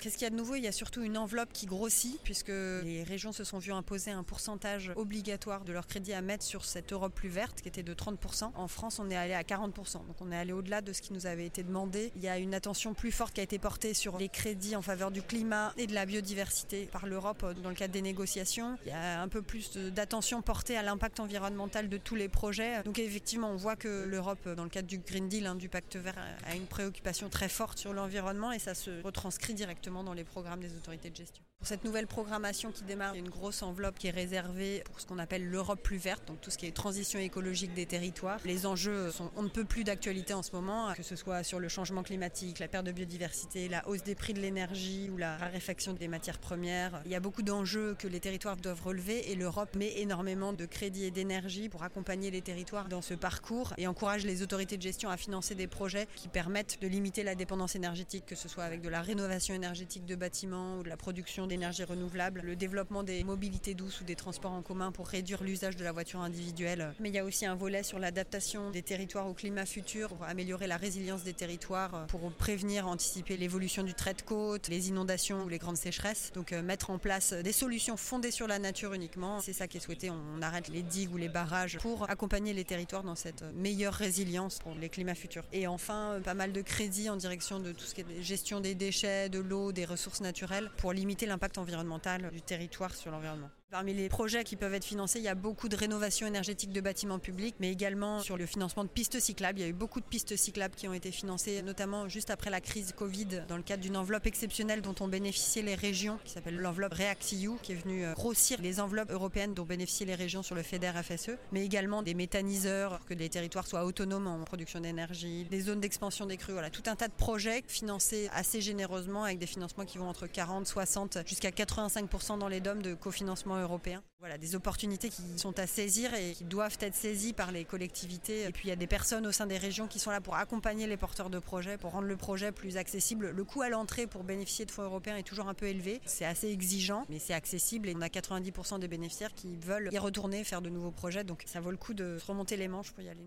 Qu'est-ce qu'il y a de nouveau? Il y a surtout une enveloppe qui grossit puisque les régions se sont vues imposer un pourcentage obligatoire de leur crédit à mettre sur cette Europe plus verte qui était de 30%. En France, on est allé à 40%. Donc on est allé au-delà de ce qui nous avait été demandé. Il y a une attention plus forte qui a été portée sur les crédits en faveur du climat et de la biodiversité par l'Europe dans le cadre des négociations. Il y a un peu plus d'attention portée à l'impact environnemental de tous les projets. Donc effectivement, on voit que l'Europe, dans le cadre du Green Deal, hein, du pacte vert, a une préoccupation très forte sur l'environnement et ça se retranscrit directement dans les programmes des autorités de gestion. Pour cette nouvelle programmation qui démarre, il y a une grosse enveloppe qui est réservée pour ce qu'on appelle l'Europe plus verte, donc tout ce qui est transition écologique des territoires. Les enjeux sont on ne peut plus d'actualité en ce moment, que ce soit sur le changement climatique, la perte de biodiversité, la hausse des prix de l'énergie ou la raréfaction des matières premières. Il y a beaucoup d'enjeux que les territoires doivent relever et l'Europe met énormément de crédits et d'énergie pour accompagner les territoires dans ce parcours et encourage les autorités de gestion à financer des projets qui permettent de limiter la dépendance énergétique, que ce soit avec de la rénovation énergétique de bâtiments ou de la production d'énergie renouvelable, le développement des mobilités douces ou des transports en commun pour réduire l'usage de la voiture individuelle. Mais il y a aussi un volet sur l'adaptation des territoires au climat futur pour améliorer la résilience des territoires, pour prévenir, anticiper l'évolution du trait de côte, les inondations ou les grandes sécheresses. Donc euh, mettre en place des solutions fondées sur la nature uniquement, c'est ça qui est souhaité. On arrête les digues ou les barrages pour accompagner les territoires dans cette meilleure résilience pour les climats futurs. Et enfin, euh, pas mal de crédits en direction de tout ce qui est gestion des déchets, de l'eau, des ressources naturelles pour limiter l'impact environnemental du territoire sur l'environnement. Parmi les projets qui peuvent être financés, il y a beaucoup de rénovation énergétique de bâtiments publics, mais également sur le financement de pistes cyclables. Il y a eu beaucoup de pistes cyclables qui ont été financées, notamment juste après la crise Covid, dans le cadre d'une enveloppe exceptionnelle dont ont bénéficié les régions, qui s'appelle l'enveloppe REACT-EU, qui est venue euh, grossir les enveloppes européennes dont bénéficient les régions sur le FEDER FSE, mais également des méthaniseurs, pour que les territoires soient autonomes en production d'énergie, des zones d'expansion des crues, voilà, tout un tas de projets financés assez généreusement avec des financements qui vont entre 40, 60 jusqu'à 85% dans les DOM de cofinancement européen. Voilà, des opportunités qui sont à saisir et qui doivent être saisies par les collectivités. Et puis il y a des personnes au sein des régions qui sont là pour accompagner les porteurs de projets, pour rendre le projet plus accessible. Le coût à l'entrée pour bénéficier de fonds européens est toujours un peu élevé. C'est assez exigeant, mais c'est accessible et on a 90% des bénéficiaires qui veulent y retourner, faire de nouveaux projets. Donc ça vaut le coup de remonter les manches pour y aller.